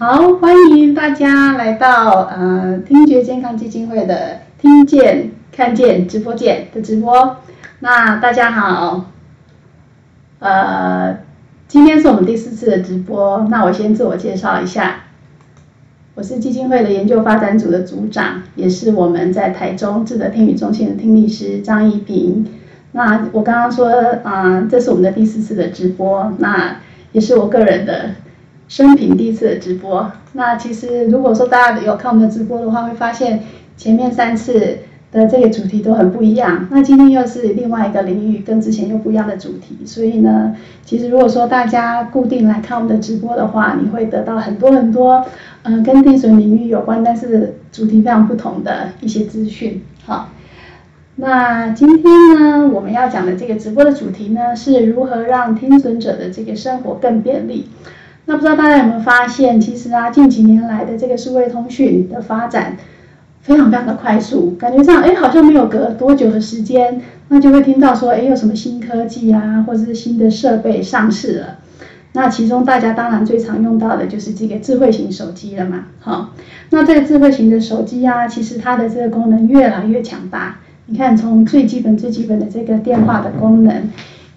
好，欢迎大家来到呃听觉健康基金会的听见看见直播间的直播。那大家好，呃，今天是我们第四次的直播。那我先自我介绍一下，我是基金会的研究发展组的组长，也是我们在台中智德听语中心的听力师张一平。那我刚刚说啊，这是我们的第四次的直播，那也是我个人的生平第一次的直播。那其实如果说大家有看我们的直播的话，会发现前面三次的这个主题都很不一样。那今天又是另外一个领域，跟之前又不一样的主题。所以呢，其实如果说大家固定来看我们的直播的话，你会得到很多很多，嗯，跟听损领域有关，但是主题非常不同的一些资讯。好。那今天呢，我们要讲的这个直播的主题呢，是如何让听损者的这个生活更便利。那不知道大家有没有发现，其实啊，近几年来的这个数位通讯的发展非常非常的快速，感觉上哎，好像没有隔多久的时间，那就会听到说，哎，有什么新科技啊，或者是新的设备上市了。那其中大家当然最常用到的就是这个智慧型手机了嘛，好，那这个智慧型的手机啊，其实它的这个功能越来越强大。你看，从最基本、最基本的这个电话的功能，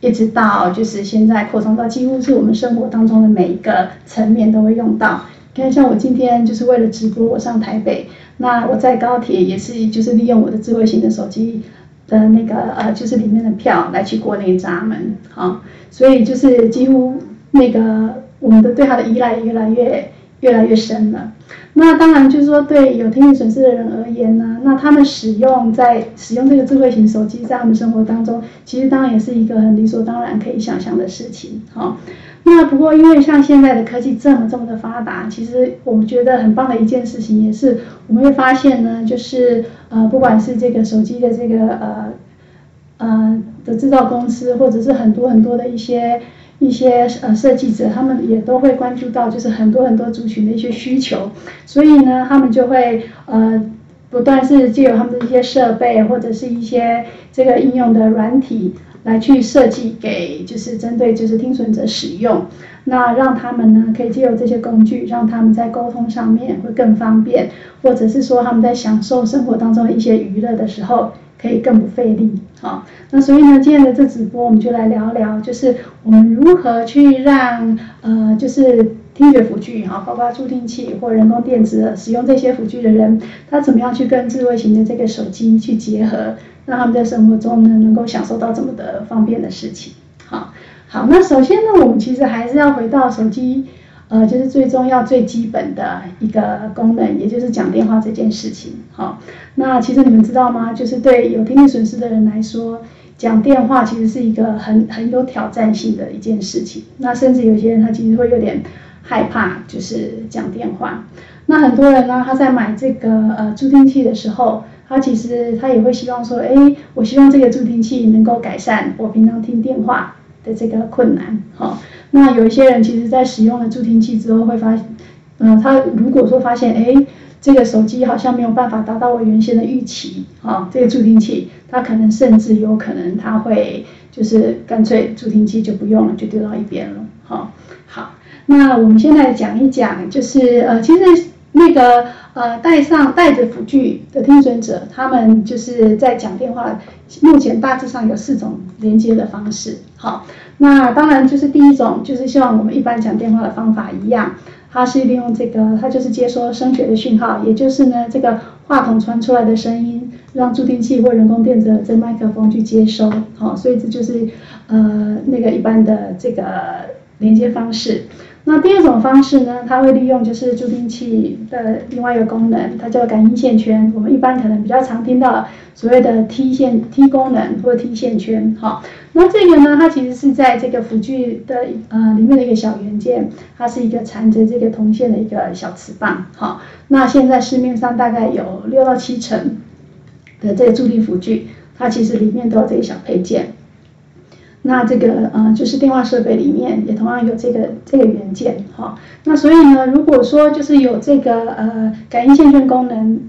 一直到就是现在扩充到几乎是我们生活当中的每一个层面都会用到。你看，像我今天就是为了直播，我上台北，那我在高铁也是就是利用我的智慧型的手机的那个呃，就是里面的票来去过那个闸门，好，所以就是几乎那个我们的对它的依赖越来越越来越深了。那当然就是说，对有听力损失的人而言呢，那他们使用在使用这个智慧型手机，在他们生活当中，其实当然也是一个很理所当然可以想象的事情。好，那不过因为像现在的科技这么这么的发达，其实我们觉得很棒的一件事情，也是我们会发现呢，就是呃，不管是这个手机的这个呃呃的制造公司，或者是很多很多的一些。一些呃设计者，他们也都会关注到，就是很多很多族群的一些需求，所以呢，他们就会呃不断是借由他们的一些设备或者是一些这个应用的软体来去设计给就是针对就是听损者使用，那让他们呢可以借由这些工具，让他们在沟通上面会更方便，或者是说他们在享受生活当中一些娱乐的时候。可以更不费力，好，那所以呢，今天的这直播我们就来聊聊，就是我们如何去让呃，就是听觉辅具，哈，包括助听器或人工电子使用这些辅具的人，他怎么样去跟智慧型的这个手机去结合，让他们在生活中呢能够享受到这么的方便的事情，好，好，那首先呢，我们其实还是要回到手机。呃，就是最重要、最基本的一个功能，也就是讲电话这件事情。好，那其实你们知道吗？就是对有听力损失的人来说，讲电话其实是一个很很有挑战性的一件事情。那甚至有些人他其实会有点害怕，就是讲电话。那很多人呢，他在买这个呃助听器的时候，他其实他也会希望说，哎，我希望这个助听器能够改善我平常听电话的这个困难。好。那有一些人其实，在使用了助听器之后，会发现，嗯，他如果说发现，哎，这个手机好像没有办法达到我原先的预期，啊，这个助听器，他可能甚至有可能他会就是干脆助听器就不用了，就丢到一边了，好，好，那我们现在讲一讲，就是呃，其实那个呃，带上带着辅具的听损者，他们就是在讲电话，目前大致上有四种连接的方式，好。那当然就是第一种，就是像我们一般讲电话的方法一样，它是利用这个，它就是接收声学的讯号，也就是呢这个话筒传出来的声音，让助听器或人工电子这麦克风去接收，好，所以这就是呃那个一般的这个连接方式。那第二种方式呢，它会利用就是助听器的另外一个功能，它叫感应线圈。我们一般可能比较常听到所谓的 T 线 T 功能或 T 线圈，好。那这个呢，它其实是在这个辅具的呃里面的一个小元件，它是一个缠着这个铜线的一个小磁棒，好。那现在市面上大概有六到七成的这个助听辅具，它其实里面都有这个小配件。那这个呃，就是电话设备里面也同样有这个这个元件，哈。那所以呢，如果说就是有这个呃感应线圈功能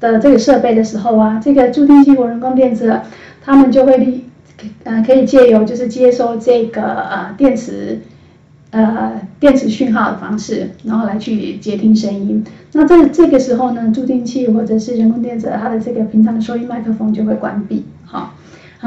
的这个设备的时候啊，这个助听器或人工电子，他们就会利呃可以借由就是接收这个呃电池呃电磁讯号的方式，然后来去接听声音。那在这个时候呢，助听器或者是人工电子它的这个平常的收音麦克风就会关闭。好，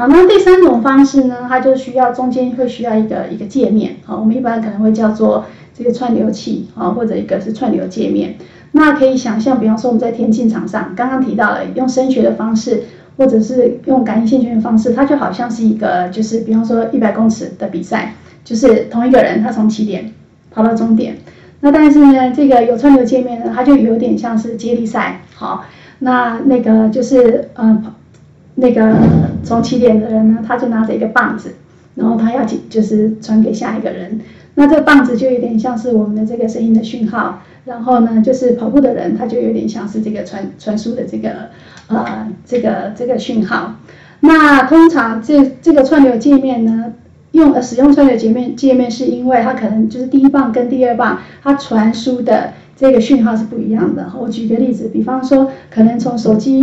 好，那第三种方式呢，它就需要中间会需要一个一个界面。好，我们一般可能会叫做这个串流器啊，或者一个是串流界面。那可以想象，比方说我们在田径场上，刚刚提到了用声学的方式。或者是用感应线圈的方式，它就好像是一个，就是比方说一百公尺的比赛，就是同一个人他从起点跑到终点。那但是呢，这个有串流界面呢，它就有点像是接力赛，好，那那个就是呃，那个从起点的人呢，他就拿着一个棒子，然后他要去就是传给下一个人。那这个棒子就有点像是我们的这个声音的讯号，然后呢，就是跑步的人他就有点像是这个传传输的这个。呃，这个这个讯号，那通常这这个串流界面呢，用呃使用串流界面界面是因为它可能就是第一棒跟第二棒它传输的这个讯号是不一样的。我举个例子，比方说可能从手机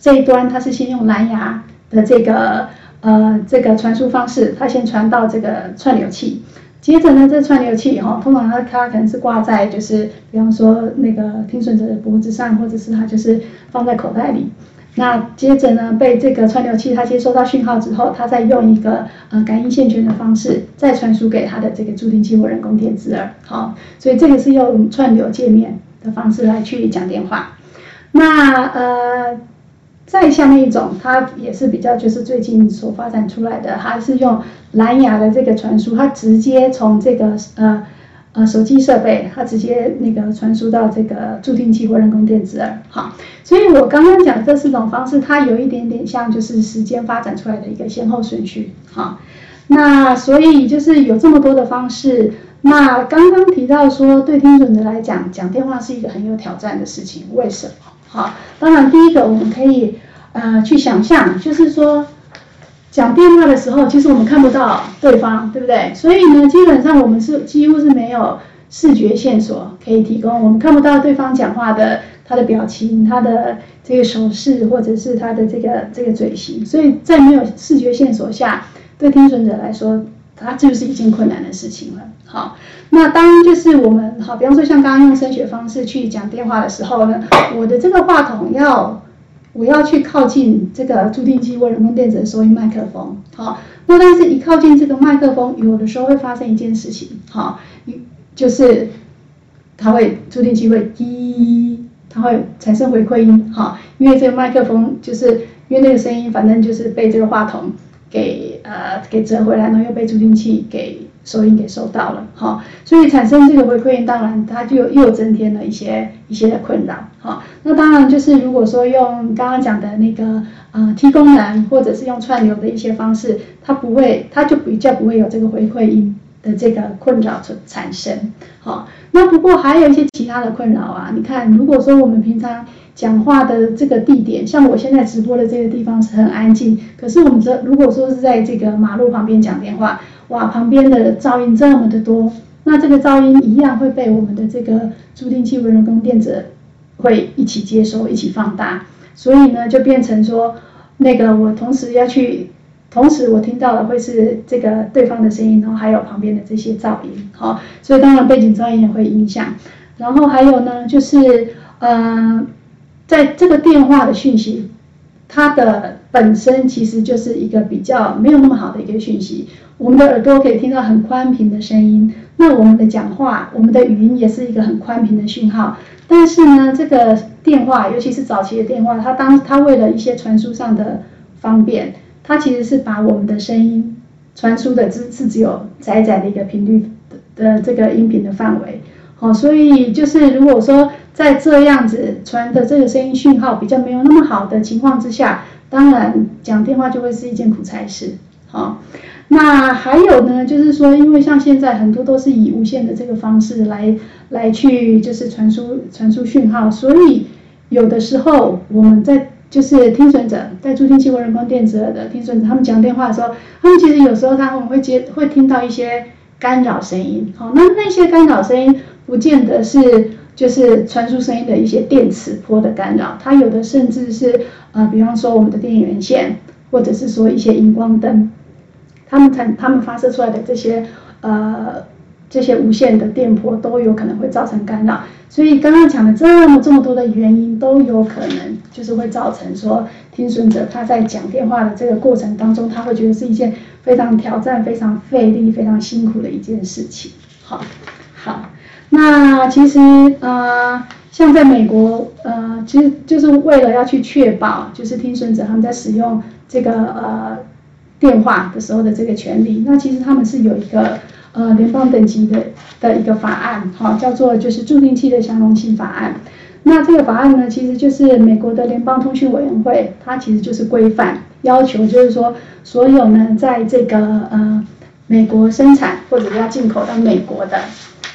这一端它是先用蓝牙的这个呃这个传输方式，它先传到这个串流器。接着呢，这串流器哈，通常它它可能是挂在就是，比方说那个听损者的脖子上，或者是它就是放在口袋里。那接着呢，被这个串流器它接收到讯号之后，它再用一个呃感应线圈的方式再传输给它的这个助听器或人工电子耳。好，所以这个是用串流界面的方式来去讲电话。那呃。再下面一种，它也是比较就是最近所发展出来的，它是用蓝牙的这个传输，它直接从这个呃呃手机设备，它直接那个传输到这个助听器或人工电子耳。好，所以我刚刚讲这四种方式，它有一点点像就是时间发展出来的一个先后顺序。好，那所以就是有这么多的方式。那刚刚提到说，对听损的来讲，讲电话是一个很有挑战的事情，为什么？好，当然第一个我们可以呃去想象，就是说讲电话的时候，其实我们看不到对方，对不对？所以呢，基本上我们是几乎是没有视觉线索可以提供，我们看不到对方讲话的他的表情、他的这个手势或者是他的这个这个嘴型，所以在没有视觉线索下，对听损者来说。它就是一件困难的事情了。好，那当就是我们好，比方说像刚刚用声学方式去讲电话的时候呢，我的这个话筒要我要去靠近这个助听器或人工电子的收音麦克风。好，那但是一靠近这个麦克风，有的时候会发生一件事情。好，就是它会助听器会滴，它会产生回馈音。好，因为这个麦克风就是因为那个声音，反正就是被这个话筒。给呃给折回来呢，又被助听器给收音给收到了，哈，所以产生这个回馈音，当然它就又增添了一些一些的困扰，哈。那当然就是如果说用刚刚讲的那个呃 T 功能，或者是用串流的一些方式，它不会，它就比较不会有这个回馈音的这个困扰产产生，好。那不过还有一些其他的困扰啊，你看，如果说我们平常讲话的这个地点，像我现在直播的这个地方是很安静，可是我们这如果说是在这个马路旁边讲电话，哇，旁边的噪音这么的多，那这个噪音一样会被我们的这个助听器无人工电子会一起接收、一起放大，所以呢，就变成说，那个我同时要去。同时，我听到的会是这个对方的声音，然后还有旁边的这些噪音，好，所以当然背景噪音也会影响。然后还有呢，就是呃，在这个电话的讯息，它的本身其实就是一个比较没有那么好的一个讯息。我们的耳朵可以听到很宽频的声音，那我们的讲话，我们的语音也是一个很宽频的讯号。但是呢，这个电话，尤其是早期的电话，它当它为了一些传输上的方便。它其实是把我们的声音传输的只是只有窄窄的一个频率的这个音频的范围，好，所以就是如果说在这样子传的这个声音讯号比较没有那么好的情况之下，当然讲电话就会是一件苦差事，好，那还有呢，就是说因为像现在很多都是以无线的这个方式来来去就是传输传输讯号，所以有的时候我们在就是听损者在助听器或人工电子耳的听损者，他们讲电话的时候，他们其实有时候他们会接会听到一些干扰声音。好，那那些干扰声音不见得是就是传输声音的一些电磁波的干扰，它有的甚至是呃，比方说我们的电源线，或者是说一些荧光灯，他们产他们发射出来的这些呃这些无线的电波都有可能会造成干扰。所以刚刚讲的这么这么多的原因都有可能，就是会造成说听损者他在讲电话的这个过程当中，他会觉得是一件非常挑战、非常费力、非常辛苦的一件事情。好，好，那其实呃，像在美国，呃，其实就是为了要去确保，就是听损者他们在使用这个呃电话的时候的这个权利，那其实他们是有一个。呃，联邦等级的的一个法案，哈，叫做就是助听器的相容性法案。那这个法案呢，其实就是美国的联邦通讯委员会，它其实就是规范要求，就是说所有呢，在这个呃美国生产或者要进口到美国的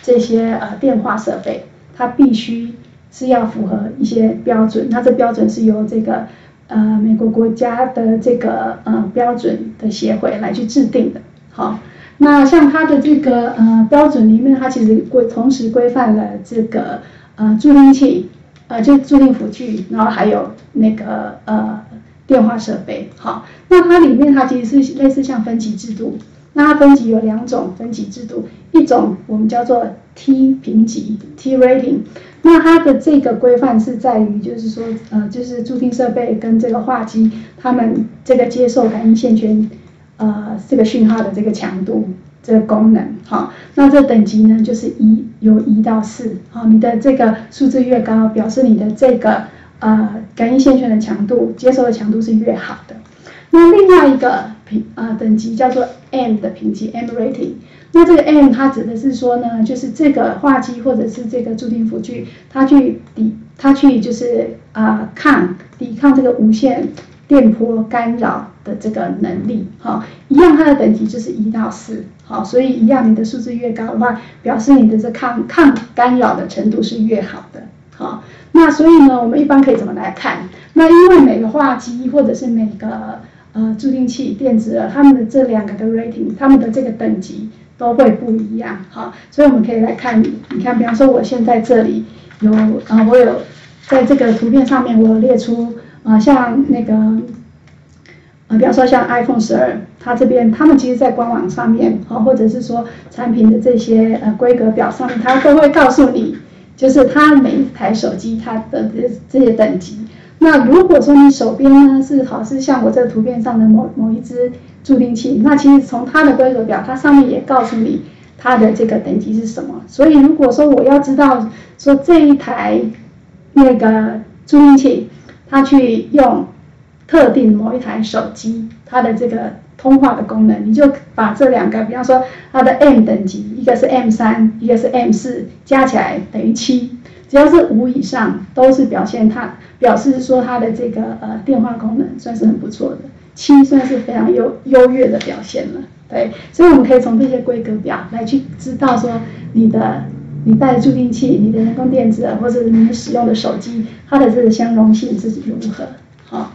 这些呃电话设备，它必须是要符合一些标准。那这标准是由这个呃美国国家的这个呃标准的协会来去制定的，好。那像它的这个呃标准里面，它其实规同时规范了这个呃助听器，呃就助听辅具，然后还有那个呃电话设备。好，那它里面它其实是类似像分级制度，那它分级有两种分级制度，一种我们叫做 T 评级 T rating，那它的这个规范是在于就是说呃就是助听设备跟这个话机，它们这个接受感应线圈。呃，这个讯号的这个强度，这个功能，好，那这等级呢，就是一，由一到四，好，你的这个数字越高，表示你的这个呃感应线圈的强度，接收的强度是越好的。那另外一个评呃等级叫做 M 的评级，M rating。那这个 M 它指的是说呢，就是这个话机或者是这个助听辅具，它去抵，它去就是啊抗抵抗这个无线。电波干扰的这个能力，哈，一样，它的等级就是一到四，好，所以一样，你的数字越高的话，表示你的这抗抗干扰的程度是越好的，好，那所以呢，我们一般可以怎么来看？那因为每个话机或者是每个呃助听器电子耳，它们的这两个的 rating，它们的这个等级都会不一样，好，所以我们可以来看，你看，比方说我现在这里有啊，我有在这个图片上面我有列出。啊，像那个，呃，比方说像 iPhone 十二，它这边他们其实，在官网上面，啊，或者是说产品的这些呃规格表上面，它都会告诉你，就是它每一台手机它的这这些等级。那如果说你手边呢是好是像我这图片上的某某一只助听器，那其实从它的规格表，它上面也告诉你它的这个等级是什么。所以如果说我要知道说这一台那个助听器，它去用特定某一台手机，它的这个通话的功能，你就把这两个，比方说它的 M 等级，一个是 M 三，一个是 M 四，加起来等于七，只要是五以上，都是表现它表示说它的这个呃电话功能算是很不错的，七算是非常优优越的表现了。对，所以我们可以从这些规格表来去知道说你的。你带的助听器、你的人工电子或者你使用的手机，它的这个相容性是如何？好，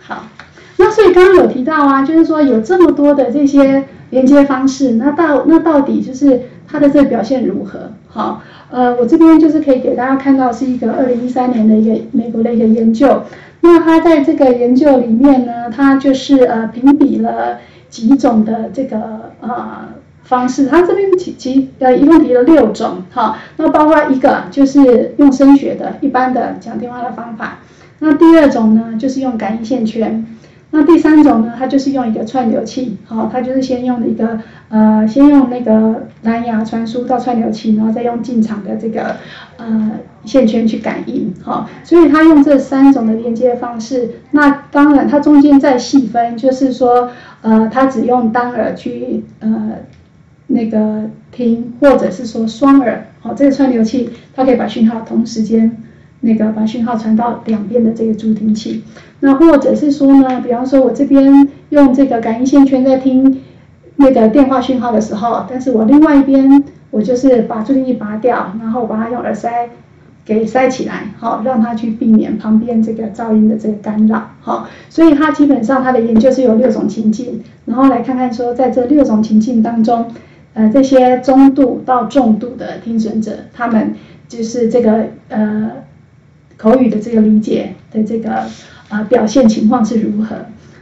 好，那所以刚刚有提到啊，就是说有这么多的这些连接方式，那到那到底就是它的这个表现如何？好，呃，我这边就是可以给大家看到是一个二零一三年的一个美国的一个研究，那它在这个研究里面呢，它就是呃评比了几种的这个呃。方式，它这边提提呃一共提了六种，哈，那包括一个就是用声学的一般的讲电话的方法，那第二种呢就是用感应线圈，那第三种呢它就是用一个串流器，好，它就是先用一个呃先用那个蓝牙传输到串流器，然后再用进场的这个呃线圈去感应，好，所以它用这三种的连接方式，那当然它中间再细分，就是说呃它只用单耳去呃。那个听，或者是说双耳，好，这个串流器它可以把讯号同时间那个把讯号传到两边的这个助听器。那或者是说呢，比方说我这边用这个感应线圈在听那个电话讯号的时候，但是我另外一边我就是把助听器拔掉，然后把它用耳塞给塞起来，好，让它去避免旁边这个噪音的这个干扰，好。所以它基本上它的研究是有六种情境，然后来看看说在这六种情境当中。呃，这些中度到重度的听损者，他们就是这个呃口语的这个理解的这个呃表现情况是如何？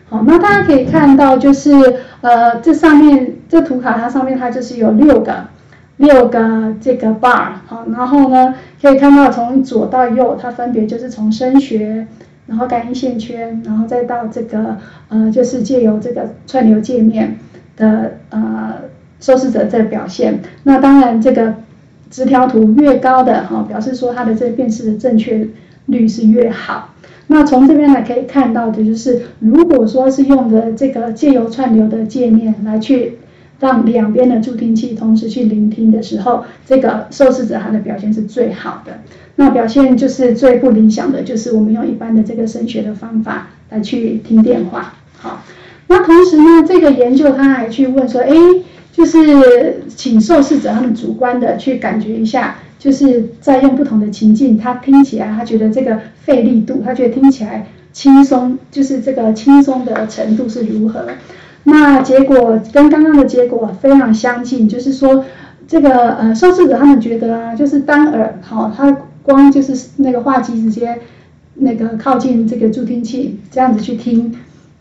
好，那大家可以看到，就是呃这上面这图卡它上面它就是有六个六个这个 bar 好，然后呢可以看到从左到右，它分别就是从声学，然后感应线圈，然后再到这个呃就是借由这个串流界面的呃受试者在表现。那当然这个直条图越高的哈，表示说它的这个辨识的正确率是越好。那从这边呢可以看到的就是，如果说是用的这个借由串流的界面来去让两边的助听器同时去聆听的时候，这个受试者他的表现是最好的。那表现就是最不理想的，就是我们用一般的这个声学的方法来去听电话。好，那同时呢，这个研究他还去问说，哎，就是请受试者他们主观的去感觉一下。就是在用不同的情境，他听起来，他觉得这个费力度，他觉得听起来轻松，就是这个轻松的程度是如何？那结果跟刚刚的结果非常相近，就是说这个呃受试者他们觉得啊，就是单耳好，他光就是那个话机直接那个靠近这个助听器这样子去听，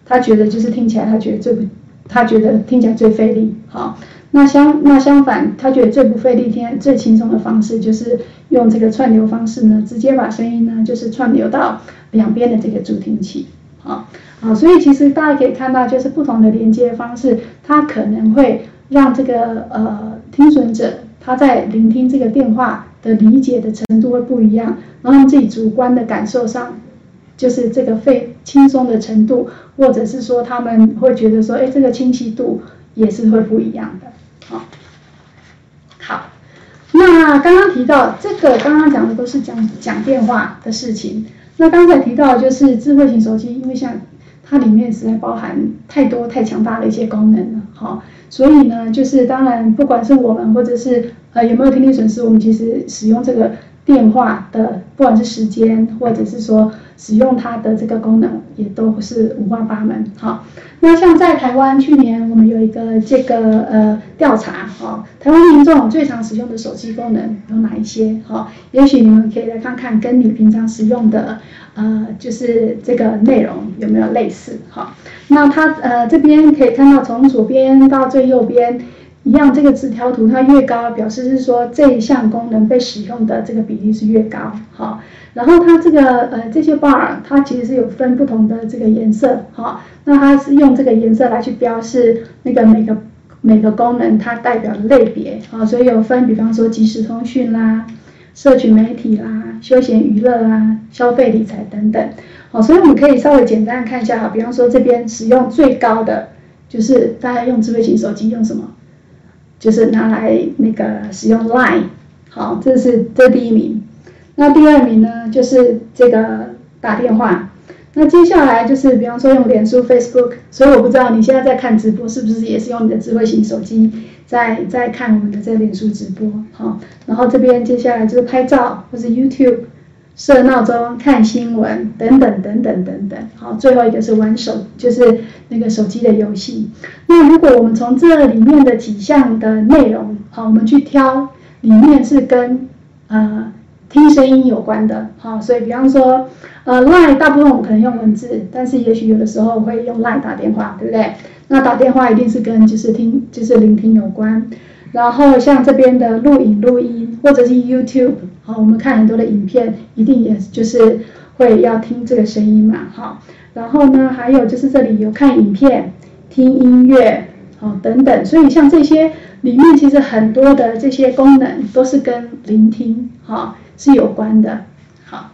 他觉得就是听起来他觉得最不，他觉得听起来最费力，好。那相那相反，他觉得最不费力、天最轻松的方式，就是用这个串流方式呢，直接把声音呢，就是串流到两边的这个助听器，好，好，所以其实大家可以看到，就是不同的连接方式，它可能会让这个呃听损者他在聆听这个电话的理解的程度会不一样，然后自己主观的感受上，就是这个费轻松的程度，或者是说他们会觉得说，哎，这个清晰度也是会不一样的。好，好，那刚刚提到这个，刚刚讲的都是讲讲电话的事情。那刚才提到就是智慧型手机，因为像它里面实在包含太多太强大的一些功能了，好，所以呢，就是当然不管是我们或者是呃有没有听力损失，我们其实使用这个电话的，不管是时间或者是说。使用它的这个功能也都是五花八门，好，那像在台湾去年我们有一个这个呃调查，哈，台湾民众最常使用的手机功能有哪一些？哈，也许你们可以来看看，跟你平常使用的呃就是这个内容有没有类似？哈，那它呃这边可以看到从左边到最右边一样，这个纸条图它越高，表示是说这一项功能被使用的这个比例是越高，好。然后它这个呃这些 bar 它其实是有分不同的这个颜色哈，那它是用这个颜色来去标示那个每个每个功能它代表的类别啊，所以有分，比方说即时通讯啦、社群媒体啦、休闲娱乐啦、消费理财等等，好，所以我们可以稍微简单看一下哈，比方说这边使用最高的就是大家用智慧型手机用什么，就是拿来那个使用 Line，好，这是这第一名。那第二名呢，就是这个打电话。那接下来就是，比方说用脸书 Facebook，所以我不知道你现在在看直播是不是也是用你的智慧型手机在在看我们的这脸书直播，好。然后这边接下来就是拍照，或是 YouTube 设闹钟、看新闻等等等等等等，好。最后一个是玩手，就是那个手机的游戏。那如果我们从这里面的几项的内容，好，我们去挑里面是跟呃。听声音有关的，好，所以比方说，呃，line 大部分我们可能用文字，但是也许有的时候会用 line 打电话，对不对？那打电话一定是跟就是听就是聆听有关，然后像这边的录影录音或者是 YouTube，好，我们看很多的影片，一定也就是会要听这个声音嘛，好，然后呢，还有就是这里有看影片、听音乐，好，等等，所以像这些里面其实很多的这些功能都是跟聆听，哈。是有关的，好。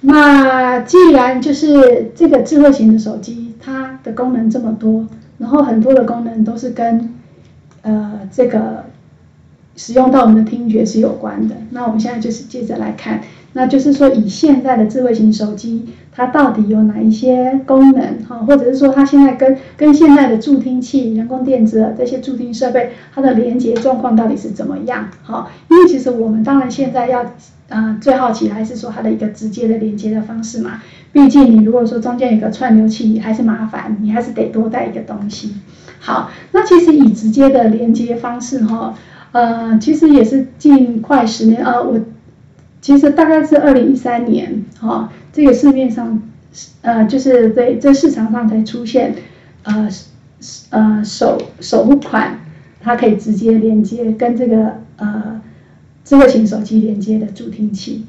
那既然就是这个智慧型的手机，它的功能这么多，然后很多的功能都是跟呃这个使用到我们的听觉是有关的。那我们现在就是接着来看，那就是说以现在的智慧型手机。它到底有哪一些功能？哈，或者是说它现在跟跟现在的助听器、人工电子这些助听设备，它的连接状况到底是怎么样？哈，因为其实我们当然现在要，呃，最好奇还是说它的一个直接的连接的方式嘛。毕竟你如果说中间有个串流器，还是麻烦，你还是得多带一个东西。好，那其实以直接的连接方式，哈，呃，其实也是近快十年，呃，我其实大概是二零一三年，哈。这个市面上，呃，就是在在市场上才出现，呃，呃，首首款它可以直接连接跟这个呃智慧型手机连接的助听器。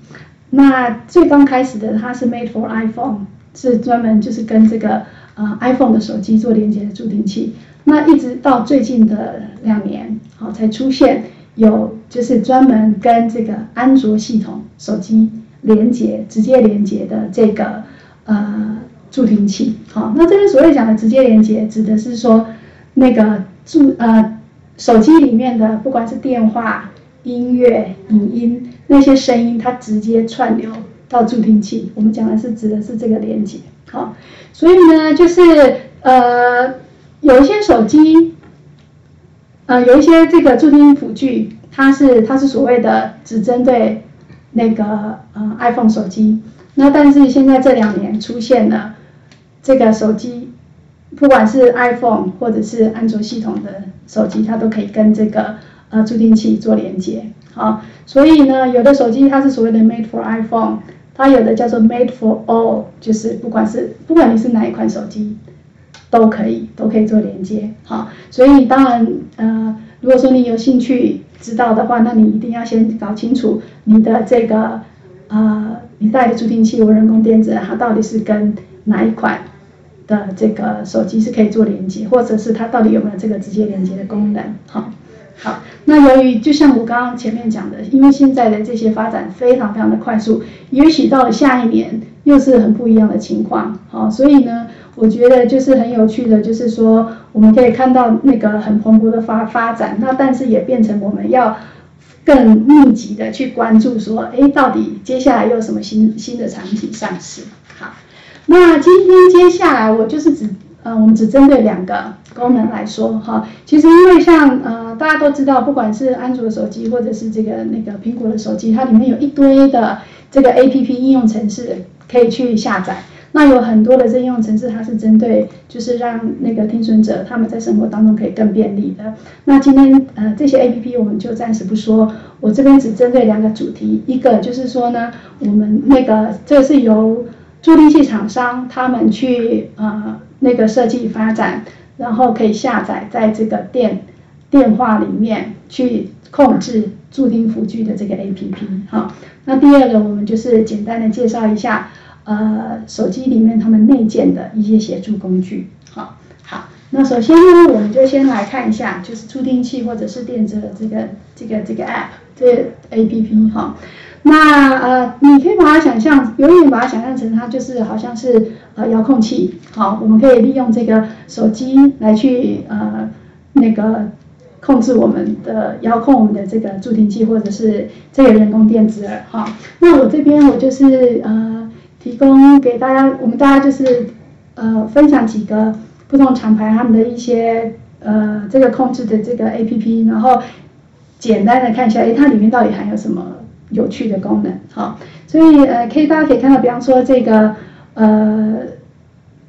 那最刚开始的它是 made for iPhone，是专门就是跟这个呃 iPhone 的手机做连接的助听器。那一直到最近的两年，好才出现有就是专门跟这个安卓系统手机连接直接连接的这个呃助听器。好，那这边所谓讲的直接连接，指的是说那个助呃手机里面的不管是电话、音乐、影音。那些声音它直接串流到助听器，我们讲的是指的是这个连接，好，所以呢，就是呃，有一些手机，呃，有一些这个助听辅具，它是它是所谓的只针对那个呃 iPhone 手机，那但是现在这两年出现了这个手机，不管是 iPhone 或者是安卓系统的手机，它都可以跟这个呃助听器做连接。啊，所以呢，有的手机它是所谓的 made for iPhone，它有的叫做 made for all，就是不管是不管你是哪一款手机，都可以都可以做连接。好，所以当然呃，如果说你有兴趣知道的话，那你一定要先搞清楚你的这个呃，你带的助听器或人工电子，它到底是跟哪一款的这个手机是可以做连接，或者是它到底有没有这个直接连接的功能。好。好，那由于就像我刚刚前面讲的，因为现在的这些发展非常非常的快速，也许到了下一年又是很不一样的情况。好，所以呢，我觉得就是很有趣的，就是说我们可以看到那个很蓬勃的发发展，那但是也变成我们要更密集的去关注，说，哎，到底接下来有什么新新的产品上市？好，那今天接下来我就是只。呃，我们只针对两个功能来说哈。其实因为像呃大家都知道，不管是安卓手机或者是这个那个苹果的手机，它里面有一堆的这个 A P P 应用程式可以去下载。那有很多的这应用程式，它是针对就是让那个听损者他们在生活当中可以更便利的。那今天呃这些 A P P 我们就暂时不说，我这边只针对两个主题。一个就是说呢，我们那个这是由助听器厂商他们去呃。那个设计发展，然后可以下载在这个电电话里面去控制助听辅具的这个 A P P 哈。那第二个，我们就是简单的介绍一下，呃，手机里面他们内建的一些协助工具。好，好，那首先呢，我们就先来看一下，就是助听器或者是电子的这个这个这个 App 这 A P P 哈。那呃，你可以把它想象，有点把它想象成它就是好像是呃遥控器，好，我们可以利用这个手机来去呃那个控制我们的遥控我们的这个助听器或者是这个人工电子耳哈。那我这边我就是呃提供给大家，我们大家就是呃分享几个不同厂牌他们的一些呃这个控制的这个 A P P，然后简单的看一下，哎，它里面到底含有什么？有趣的功能，好，所以呃，可以大家可以看到，比方说这个呃，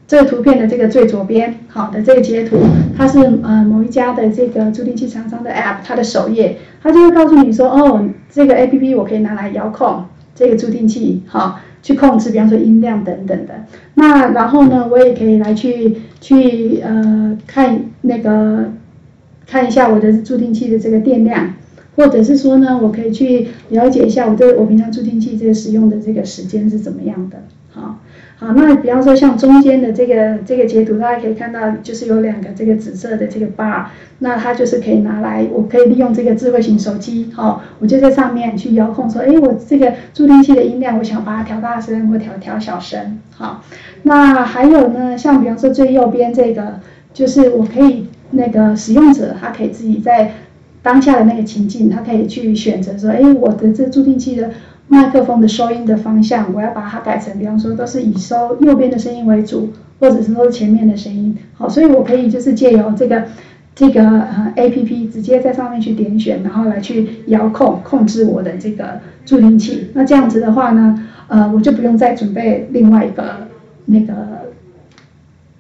这个图片的这个最左边，好的这个截图，它是呃某一家的这个助听器厂商的 App，它的首页，它就会告诉你说，哦，这个 APP 我可以拿来遥控这个助听器，哈，去控制，比方说音量等等的。那然后呢，我也可以来去去呃看那个看一下我的助听器的这个电量。或者是说呢，我可以去了解一下我这我平常助听器这个使用的这个时间是怎么样的。好，好，那比方说像中间的这个这个截图，大家可以看到就是有两个这个紫色的这个 bar，那它就是可以拿来，我可以利用这个智慧型手机，好，我就在上面去遥控说，哎，我这个助听器的音量，我想把它调大声或调调小声。好，那还有呢，像比方说最右边这个，就是我可以那个使用者他可以自己在。当下的那个情境，他可以去选择说，哎，我的这助听器的麦克风的收音的方向，我要把它改成，比方说都是以收右边的声音为主，或者是说前面的声音。好，所以我可以就是借由这个这个呃 A P P 直接在上面去点选，然后来去遥控控制我的这个助听器。那这样子的话呢，呃，我就不用再准备另外一个那个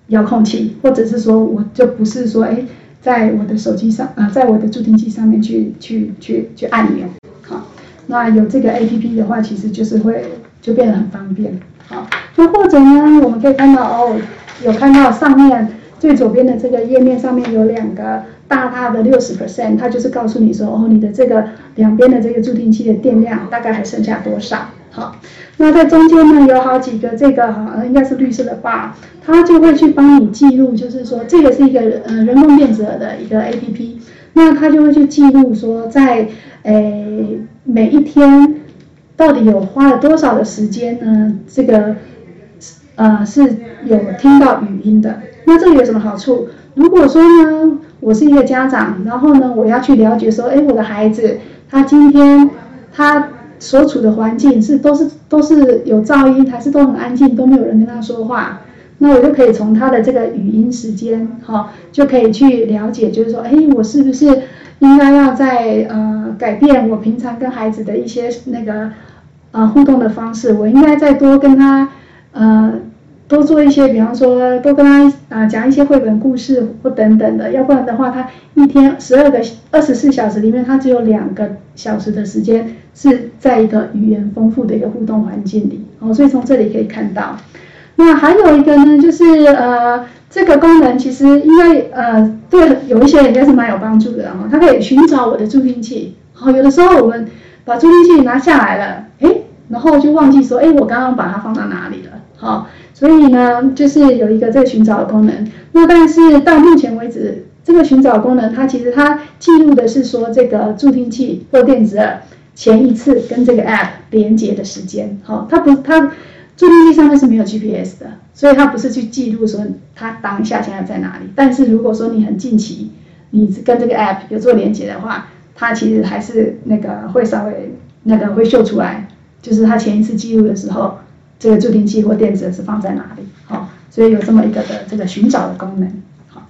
遥控器，或者是说我就不是说哎。在我的手机上啊，在我的助听器上面去去去去按钮，好，那有这个 A P P 的话，其实就是会就变得很方便，好，那或者呢，我们可以看到哦，有看到上面最左边的这个页面上面有两个大大的六十 percent，它就是告诉你说，哦，你的这个两边的这个助听器的电量大概还剩下多少？好，那在中间呢有好几个这个哈，应该是绿色的 bar，它就会去帮你记录，就是说这个是一个呃人工电子的一个 A P P，那它就会去记录说在诶每一天到底有花了多少的时间呢？这个呃是有听到语音的，那这个有什么好处？如果说呢，我是一个家长，然后呢我要去了解说，哎，我的孩子他今天他。所处的环境是都是都是有噪音，还是都很安静，都没有人跟他说话？那我就可以从他的这个语音时间，哈，就可以去了解，就是说，哎，我是不是应该要在呃改变我平常跟孩子的一些那个呃互动的方式？我应该再多跟他呃。多做一些，比方说多跟他啊讲一些绘本故事或等等的，要不然的话，他一天十二个二十四小时里面，他只有两个小时的时间是在一个语言丰富的一个互动环境里。哦，所以从这里可以看到，那还有一个呢，就是呃这个功能其实因为呃对有一些人应该是蛮有帮助的哦，它可以寻找我的助听器。好，有的时候我们把助听器拿下来了，哎，然后就忘记说，哎，我刚刚把它放到哪里了？好。所以呢，就是有一个这个寻找的功能。那但是到目前为止，这个寻找功能它其实它记录的是说这个助听器或电子耳前一次跟这个 App 连接的时间。好，它不它助听器上面是没有 GPS 的，所以它不是去记录说它当下现在在哪里。但是如果说你很近期你跟这个 App 有做连接的话，它其实还是那个会稍微那个会秀出来，就是它前一次记录的时候。这个助听器或电子是放在哪里？好，所以有这么一个的这个寻找的功能。好，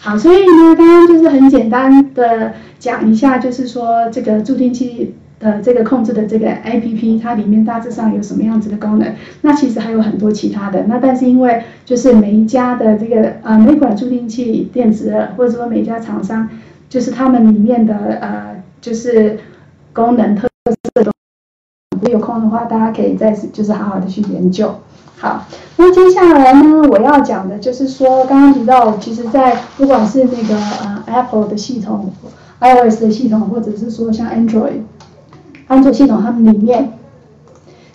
好，所以呢，刚刚就是很简单的讲一下，就是说这个助听器的这个控制的这个 APP，它里面大致上有什么样子的功能？那其实还有很多其他的。那但是因为就是每一家的这个呃每款助听器电子，或者说每家厂商，就是他们里面的呃就是功能特色都。如果有空的话，大家可以再次就是好好的去研究。好，那接下来呢，我要讲的就是说，刚刚提到，其实，在不管是那个呃 Apple 的系统、iOS 的系统，或者是说像 Android、安卓系统，它们里面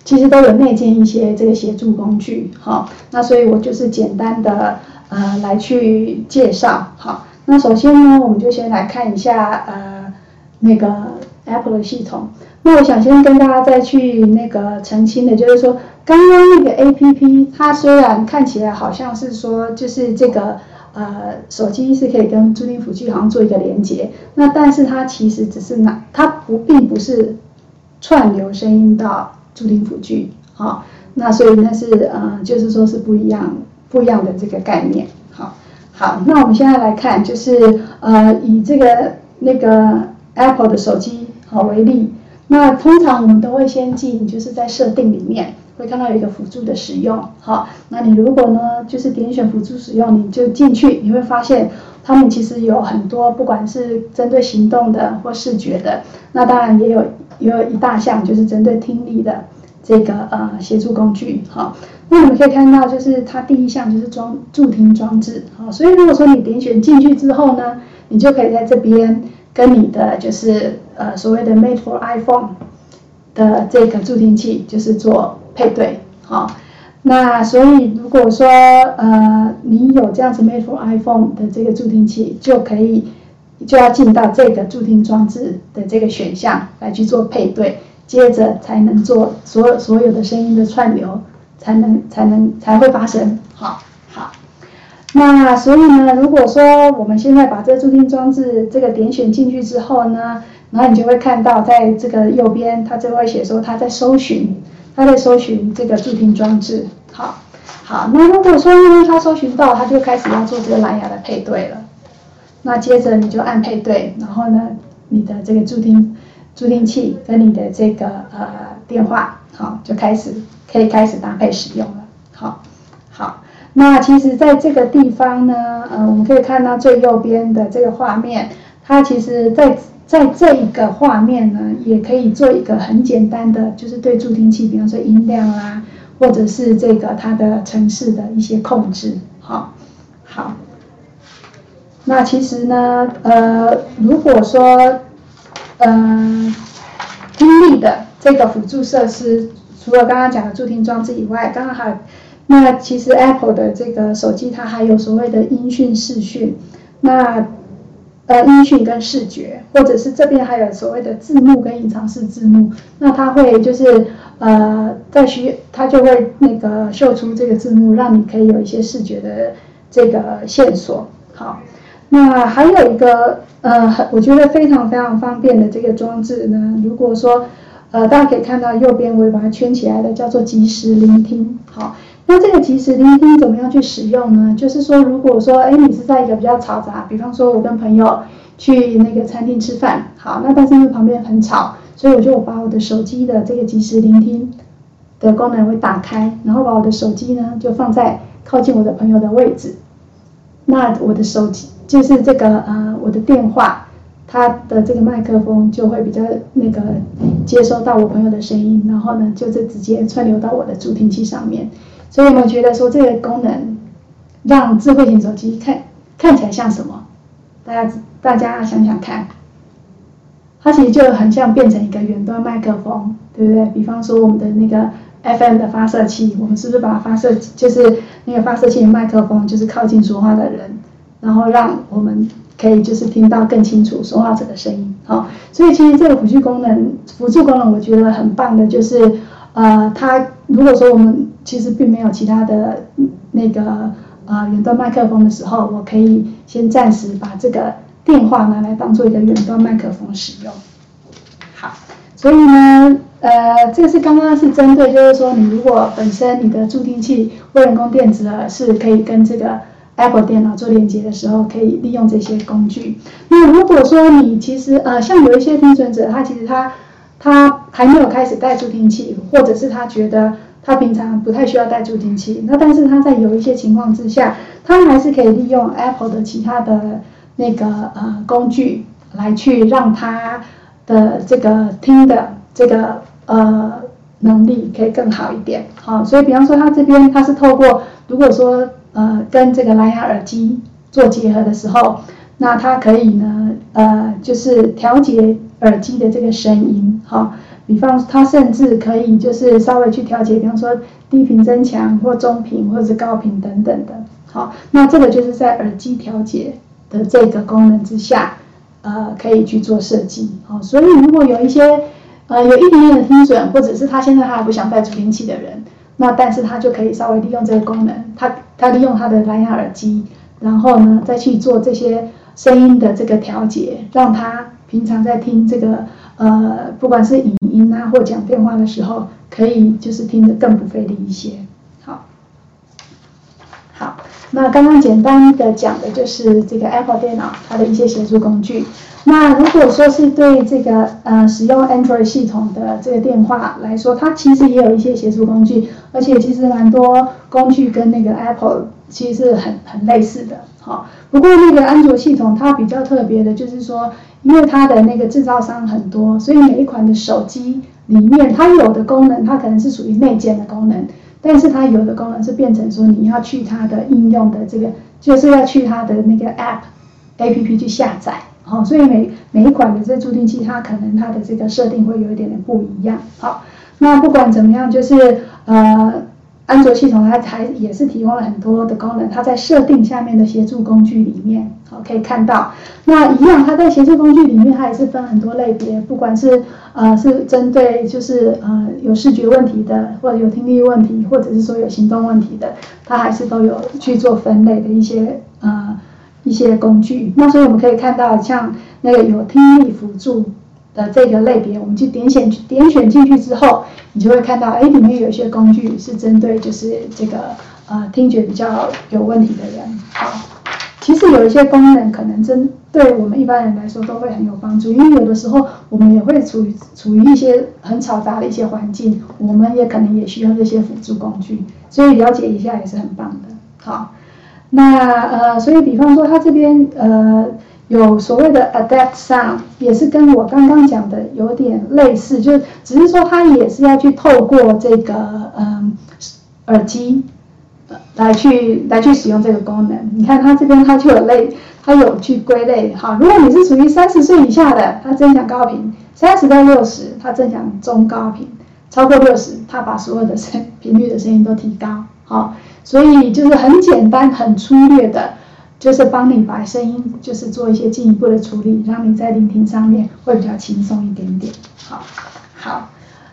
其实都有内建一些这个协助工具。好，那所以我就是简单的呃来去介绍。好，那首先呢，我们就先来看一下呃那个 Apple 的系统。那我想先跟大家再去那个澄清的，就是说，刚刚那个 A P P，它虽然看起来好像是说，就是这个呃手机是可以跟租赁辅具好像做一个连接，那但是它其实只是拿，它不并不是串流声音到租赁辅具，好，那所以那是呃就是说是不一样不一样的这个概念，好，好，那我们现在来看，就是呃以这个那个 Apple 的手机好为例。那通常我们都会先进，就是在设定里面会看到有一个辅助的使用，好，那你如果呢，就是点选辅助使用，你就进去，你会发现他们其实有很多，不管是针对行动的或视觉的，那当然也有也有一大项就是针对听力的这个呃协助工具，好，那我们可以看到就是它第一项就是装助听装置，好，所以如果说你点选进去之后呢，你就可以在这边。跟你的就是呃所谓的 Made for iPhone 的这个助听器就是做配对，好，那所以如果说呃你有这样子 Made for iPhone 的这个助听器，就可以就要进到这个助听装置的这个选项来去做配对，接着才能做所有所有的声音的串流，才能才能才会发生，好。那所以呢，如果说我们现在把这个助听装置这个点选进去之后呢，然后你就会看到在这个右边，它就会写说它在搜寻，它在搜寻这个助听装置。好，好，那如果说因为它搜寻到，它就开始要做这个蓝牙的配对了。那接着你就按配对，然后呢，你的这个助听助听器跟你的这个呃电话，好，就开始可以开始搭配使用了。好。那其实，在这个地方呢，呃，我们可以看到最右边的这个画面，它其实，在在这一个画面呢，也可以做一个很简单的，就是对助听器，比方说音量啊，或者是这个它的城市的一些控制，好，好，那其实呢，呃，如果说，呃，听力的这个辅助设施，除了刚刚讲的助听装置以外，刚刚还，那其实 Apple 的这个手机它还有所谓的音讯视讯，那。呃，音讯跟视觉，或者是这边还有所谓的字幕跟隐藏式字幕，那它会就是呃，在需它就会那个秀出这个字幕，让你可以有一些视觉的这个线索。好，那还有一个呃，我觉得非常非常方便的这个装置呢，如果说呃，大家可以看到右边我也把它圈起来的，叫做即时聆听。好。那这个即时聆听怎么样去使用呢？就是说，如果说，哎，你是在一个比较嘈杂，比方说，我跟朋友去那个餐厅吃饭，好，那但是因为旁边很吵，所以我就把我的手机的这个即时聆听的功能会打开，然后把我的手机呢就放在靠近我的朋友的位置，那我的手机就是这个呃我的电话，它的这个麦克风就会比较那个接收到我朋友的声音，然后呢就是直接串流到我的助听器上面。所以有没有觉得说这个功能让智慧型手机看看起来像什么？大家大家想想看，它其实就很像变成一个远端麦克风，对不对？比方说我们的那个 FM 的发射器，我们是不是把发射就是那个发射器的麦克风，就是靠近说话的人，然后让我们可以就是听到更清楚说话者的声音。好，所以其实这个辅助功能，辅助功能我觉得很棒的，就是呃，它如果说我们其实并没有其他的那个呃远端麦克风的时候，我可以先暂时把这个电话拿来当做一个远端麦克风使用。好，所以呢，呃，这是刚刚是针对，就是说你如果本身你的助听器或人工电子耳是可以跟这个 Apple 电脑做连接的时候，可以利用这些工具。那如果说你其实呃像有一些听损者，他其实他他还没有开始带助听器，或者是他觉得。他平常不太需要带助听器，那但是他在有一些情况之下，他还是可以利用 Apple 的其他的那个呃工具来去让他的这个听的这个呃能力可以更好一点。好，所以比方说他这边他是透过如果说呃跟这个蓝牙耳机做结合的时候，那他可以呢呃就是调节耳机的这个声音，好。比方，它甚至可以就是稍微去调节，比方说低频增强或中频或者是高频等等的。好，那这个就是在耳机调节的这个功能之下，呃，可以去做设计。好，所以如果有一些呃有一点点的听损，或者是他现在他还不想戴助听器的人，那但是他就可以稍微利用这个功能，他他利用他的蓝牙耳机，然后呢再去做这些声音的这个调节，让他平常在听这个。呃，不管是影音啊，或讲电话的时候，可以就是听得更不费力一些。好，好，那刚刚简单的讲的就是这个 Apple 电脑它的一些协助工具。那如果说是对这个呃使用 Android 系统的这个电话来说，它其实也有一些协助工具，而且其实蛮多工具跟那个 Apple 其实是很很类似的。好，不过那个安卓系统它比较特别的就是说。因为它的那个制造商很多，所以每一款的手机里面，它有的功能它可能是属于内建的功能，但是它有的功能是变成说你要去它的应用的这个，就是要去它的那个 App A P P 去下载，好，所以每每一款的这助听器，它可能它的这个设定会有一点点不一样，好，那不管怎么样，就是呃。安卓系统它还也是提供了很多的功能，它在设定下面的协助工具里面，好可以看到，那一样它在协助工具里面，它也是分很多类别，不管是呃是针对就是呃有视觉问题的，或者有听力问题，或者是说有行动问题的，它还是都有去做分类的一些呃一些工具。那所以我们可以看到，像那个有听力辅助。的这个类别，我们去点选点选进去之后，你就会看到，哎，里面有一些工具是针对就是这个呃听觉比较有问题的人。好，其实有一些功能可能针对我们一般人来说都会很有帮助，因为有的时候我们也会处于处于一些很嘈杂的一些环境，我们也可能也需要这些辅助工具，所以了解一下也是很棒的。好，那呃，所以比方说他这边呃。有所谓的 adapt sound，也是跟我刚刚讲的有点类似，就只是说它也是要去透过这个嗯耳机来去来去使用这个功能。你看它这边它就有类，它有去归类，好，如果你是属于三十岁以下的，它增强高频；三十到六十，它增强中高频；超过六十，它把所有的声频率的声音都提高，好，所以就是很简单、很粗略的，就是帮你把声音就是做一些进一步的处理，让你在聆听上面会比较轻松一点点，好，好。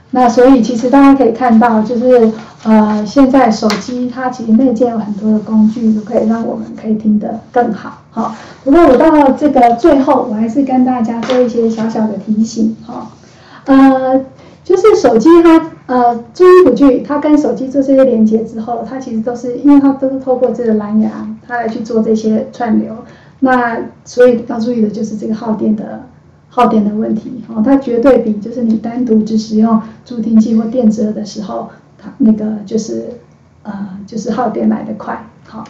那所以其实大家可以看到，就是呃，现在手机它其实内建有很多的工具，都可以让我们可以听得更好。好，不过我到这个最后，我还是跟大家做一些小小的提醒。哈，呃，就是手机它呃，注意辅具，它跟手机做这些连接之后，它其实都是因为它都是透过这个蓝牙，它来去做这些串流。那所以要注意的就是这个耗电的。耗电的问题，哦，它绝对比就是你单独只使用助听器或电子的时候，它那个就是呃就是耗电来的快，好，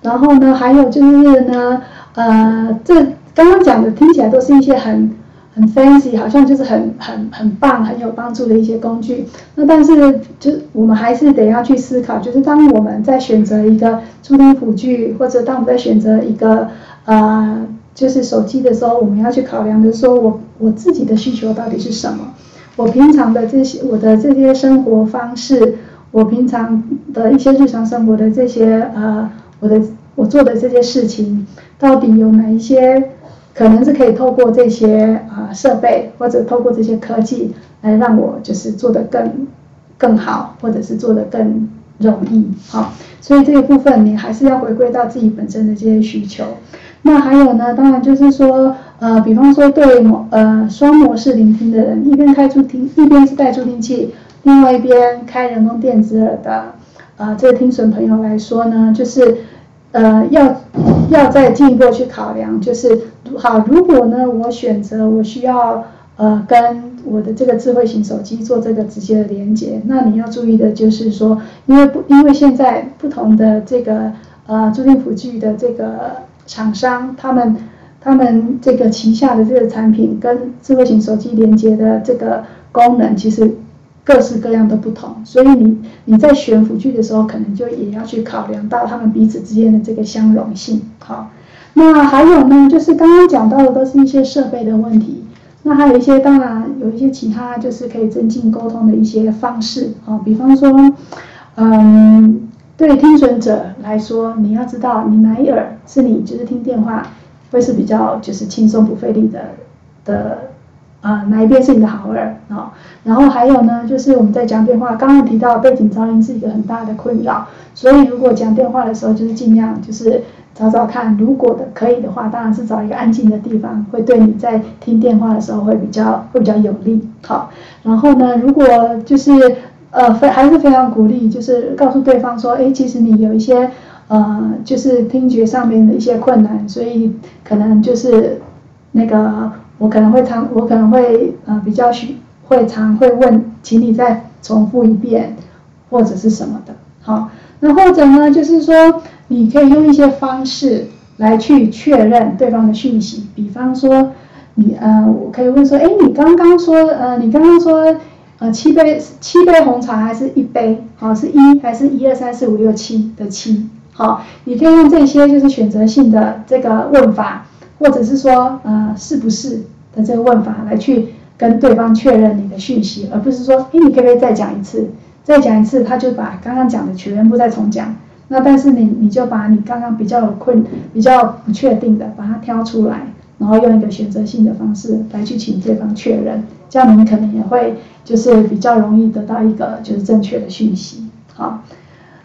然后呢还有就是呢呃这刚刚讲的听起来都是一些很很 fancy，好像就是很很很棒很有帮助的一些工具，那但是就我们还是得要去思考，就是当我们在选择一个助听辅具，或者当我们在选择一个呃。就是手机的时候，我们要去考量的说，我我自己的需求到底是什么？我平常的这些，我的这些生活方式，我平常的一些日常生活的这些呃，我的我做的这些事情，到底有哪一些可能是可以透过这些啊设备，或者透过这些科技来让我就是做得更更好，或者是做得更容易？好，所以这一部分你还是要回归到自己本身的这些需求。那还有呢？当然就是说，呃，比方说对模呃双模式聆听的人，一边开助听，一边是带助听器，另外一边开人工电子耳的，呃，这个听损朋友来说呢，就是呃要要再进一步去考量，就是好，如果呢我选择我需要呃跟我的这个智慧型手机做这个直接的连接，那你要注意的就是说，因为不因为现在不同的这个呃助听辅具的这个。厂商他们他们这个旗下的这个产品跟智慧型手机连接的这个功能，其实各式各样的不同，所以你你在选辅具的时候，可能就也要去考量到他们彼此之间的这个相容性。好，那还有呢，就是刚刚讲到的都是一些设备的问题，那还有一些当然有一些其他就是可以增进沟通的一些方式。好，比方说，嗯。对听损者来说，你要知道你哪一耳是你就是听电话会是比较就是轻松不费力的的啊哪一边是你的好耳啊？然后还有呢，就是我们在讲电话，刚刚提到背景噪音是一个很大的困扰，所以如果讲电话的时候，就是尽量就是找找看，如果的可以的话，当然是找一个安静的地方，会对你在听电话的时候会比较会比较有利。好，然后呢，如果就是。呃，非还是非常鼓励，就是告诉对方说，哎，其实你有一些呃，就是听觉上面的一些困难，所以可能就是那个我可能会常，我可能会呃比较需会常会问，请你再重复一遍或者是什么的，好，那或者呢，就是说你可以用一些方式来去确认对方的讯息，比方说你呃，我可以问说，哎，你刚刚说呃，你刚刚说。呃，七杯七杯红茶还是一杯？好，是一还是一二三四五六七的七？好，你可以用这些就是选择性的这个问法，或者是说呃是不是的这个问法来去跟对方确认你的讯息，而不是说，哎，你可不可以再讲一次？再讲一次，他就把刚刚讲的全部再重讲。那但是你你就把你刚刚比较有困、比较不确定的，把它挑出来，然后用一个选择性的方式来去请对方确认，这样你可能也会。就是比较容易得到一个就是正确的讯息，好，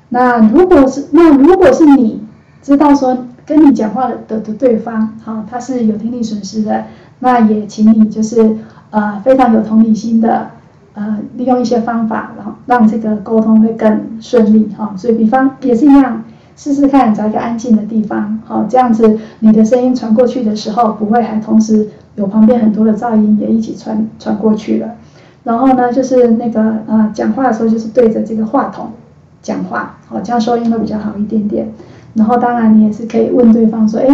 那如果是那如果是你知道说跟你讲话的的对方，好，他是有听力损失的，那也请你就是呃非常有同理心的，呃利用一些方法，然后让这个沟通会更顺利，哈，所以比方也是一样，试试看找一个安静的地方，好，这样子你的声音传过去的时候，不会还同时有旁边很多的噪音也一起传传过去了。然后呢，就是那个呃，讲话的时候就是对着这个话筒讲话，好，这样收音会比较好一点点。然后当然你也是可以问对方说，哎，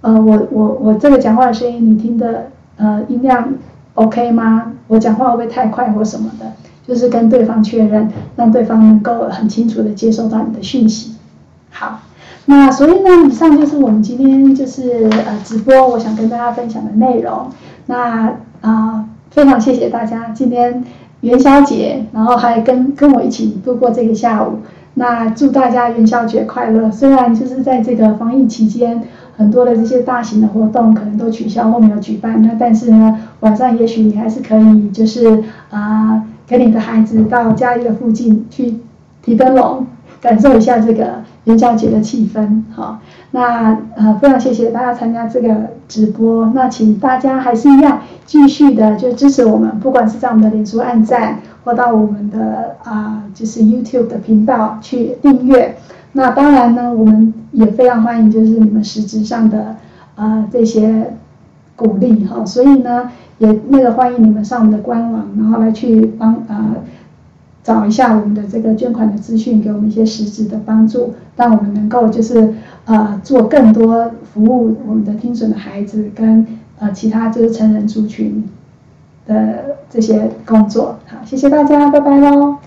呃，我我我这个讲话的声音你听的呃音量 OK 吗？我讲话会不会太快或什么的？就是跟对方确认，让对方能够很清楚的接收到你的讯息。好，那所以呢，以上就是我们今天就是呃直播，我想跟大家分享的内容。那啊，非常谢谢大家今天元宵节，然后还跟跟我一起度过这个下午。那祝大家元宵节快乐！虽然就是在这个防疫期间，很多的这些大型的活动可能都取消或没有举办，那但是呢，晚上也许你还是可以就是啊，跟你的孩子到家里的附近去提灯笼，感受一下这个元宵节的气氛。好，那呃非常谢谢大家参加这个直播。那请大家还是一样继续的就支持我们，不管是在我们的脸书按赞。或到我们的啊，就是 YouTube 的频道去订阅。那当然呢，我们也非常欢迎，就是你们实质上的啊这些鼓励哈。所以呢，也那个欢迎你们上我们的官网，然后来去帮啊找一下我们的这个捐款的资讯，给我们一些实质的帮助，让我们能够就是呃做更多服务我们的听损的孩子跟呃其他就是成人族群。的这些工作，好，谢谢大家，拜拜喽。